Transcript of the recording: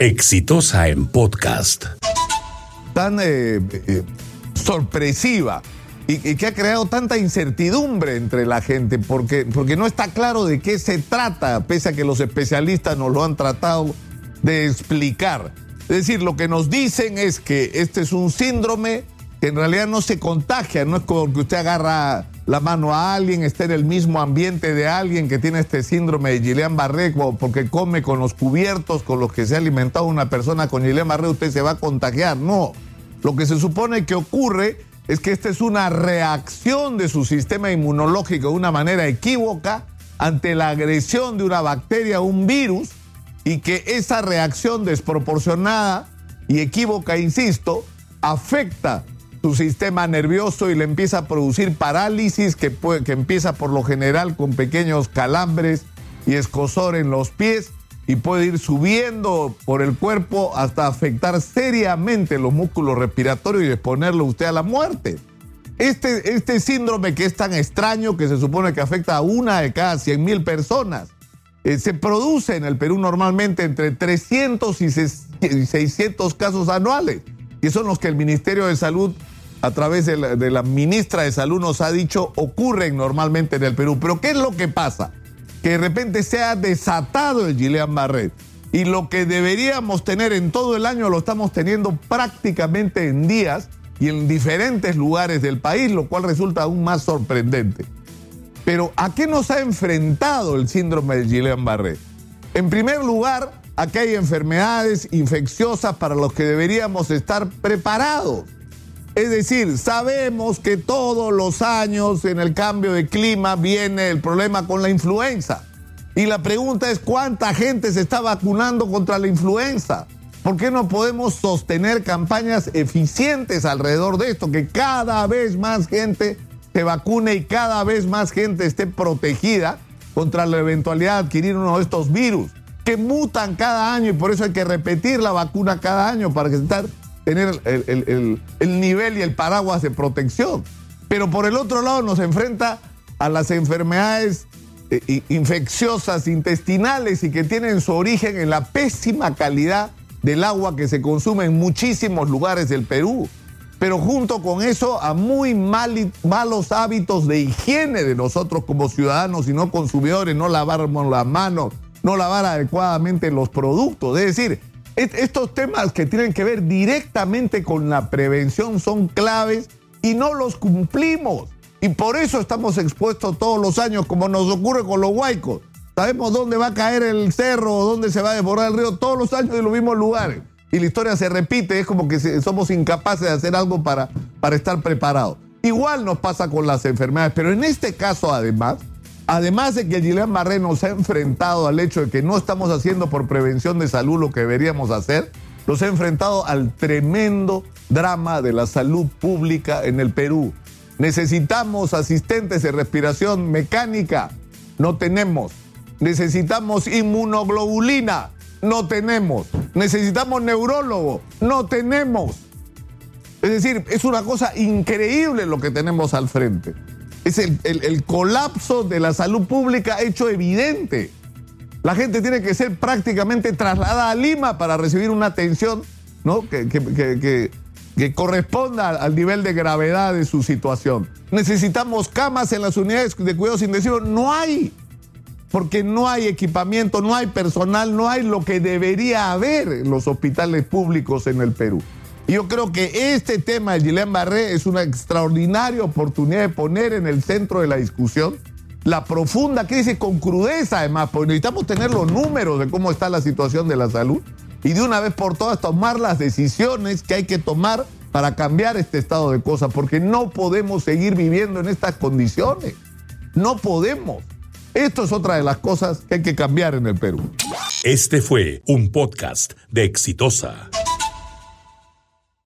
Exitosa en podcast. Tan eh, eh, sorpresiva y, que ha creado tanta incertidumbre entre la gente porque, porque no está claro de qué se trata, pese a que los especialistas nos lo han tratado de explicar. Es decir, lo que nos dicen es que este es un síndrome que en realidad no se contagia, no es como que usted agarra la mano a alguien, esté en el mismo ambiente de alguien que tiene este síndrome de Guillain-Barré, porque come con los cubiertos con los que se ha alimentado una persona con Guillain-Barré, usted se va a contagiar. No, lo que se supone que ocurre es que esta es una reacción de su sistema inmunológico de una manera equívoca ante la agresión de una bacteria o un virus y que esa reacción desproporcionada y equívoca, insisto, afecta su sistema nervioso y le empieza a producir parálisis que, que empieza por lo general con pequeños calambres y escosor en los pies y puede ir subiendo por el cuerpo hasta afectar seriamente los músculos respiratorios y exponerlo usted a la muerte. Este, este síndrome que es tan extraño que se supone que afecta a una de cada 100 mil personas, eh, se produce en el Perú normalmente entre 300 y 600 casos anuales, que son los que el Ministerio de Salud a través de la, ministra de Salud nos ha dicho ocurren normalmente en el Perú. Pero ¿qué es lo que pasa? Que de repente se ha desatado el Gillian Barret y lo que deberíamos tener en todo el año lo estamos teniendo prácticamente en días y en diferentes lugares del país, lo cual resulta aún más sorprendente. Pero ¿a qué nos ha enfrentado el síndrome de Gillian Barret? En primer lugar, a que hay enfermedades infecciosas para los que deberíamos estar preparados. Es decir, sabemos que todos los años en el cambio de clima viene el problema con la influenza. Y la pregunta es cuánta gente se está vacunando contra la influenza. ¿Por qué no podemos sostener campañas eficientes alrededor de esto? Que cada vez más gente se vacune y cada vez más gente esté protegida contra la eventualidad de adquirir uno de estos virus que mutan cada año y por eso hay que repetir la vacuna cada año para que estar tener el, nivel y el paraguas de protección. Pero por el otro lado nos enfrenta a las enfermedades eh, infecciosas intestinales y que tienen su origen en la pésima calidad del agua que se consume en muchísimos lugares del Perú. Pero junto con eso a muy malos hábitos de higiene de nosotros como ciudadanos y no consumidores, no lavarnos las manos, no lavar adecuadamente los productos. Es decir, estos temas que tienen que ver directamente con la prevención son claves y no los cumplimos. Y por eso estamos expuestos todos los años, como nos ocurre con los huaicos. Sabemos dónde va a caer el cerro dónde se va a desbordar el río todos los años en los mismos lugares. Y la historia se repite, es como que somos incapaces de hacer algo para, para estar preparados. Igual nos pasa con las enfermedades, pero en este caso además, Además de que Gillian Barré nos ha enfrentado al hecho de que no estamos haciendo por prevención de salud lo que deberíamos hacer, nos ha enfrentado al tremendo drama de la salud pública en el Perú. Necesitamos asistentes de respiración mecánica, no tenemos. Necesitamos inmunoglobulina, no tenemos. Necesitamos neurólogo, no tenemos. Es decir, es una cosa increíble lo que tenemos al frente es el, colapso de la salud pública hecho evidente. La gente tiene que ser prácticamente trasladada a Lima para recibir una atención ¿no? que, que, corresponda al nivel de gravedad de su situación. Necesitamos camas en las unidades de cuidados intensivos. No hay, porque no hay equipamiento, no hay personal, no hay lo que debería haber en los hospitales públicos en el Perú. Yo creo que este tema de Gillian Barré es una extraordinaria oportunidad de poner en el centro de la discusión la profunda crisis con crudeza, además, porque necesitamos tener los números de cómo está la situación de la salud y de una vez por todas tomar las decisiones que hay que tomar para cambiar este estado de cosas, porque no podemos seguir viviendo en estas condiciones. No podemos. Esto es otra de las cosas que hay que cambiar en el Perú. Este fue un podcast de Exitosa.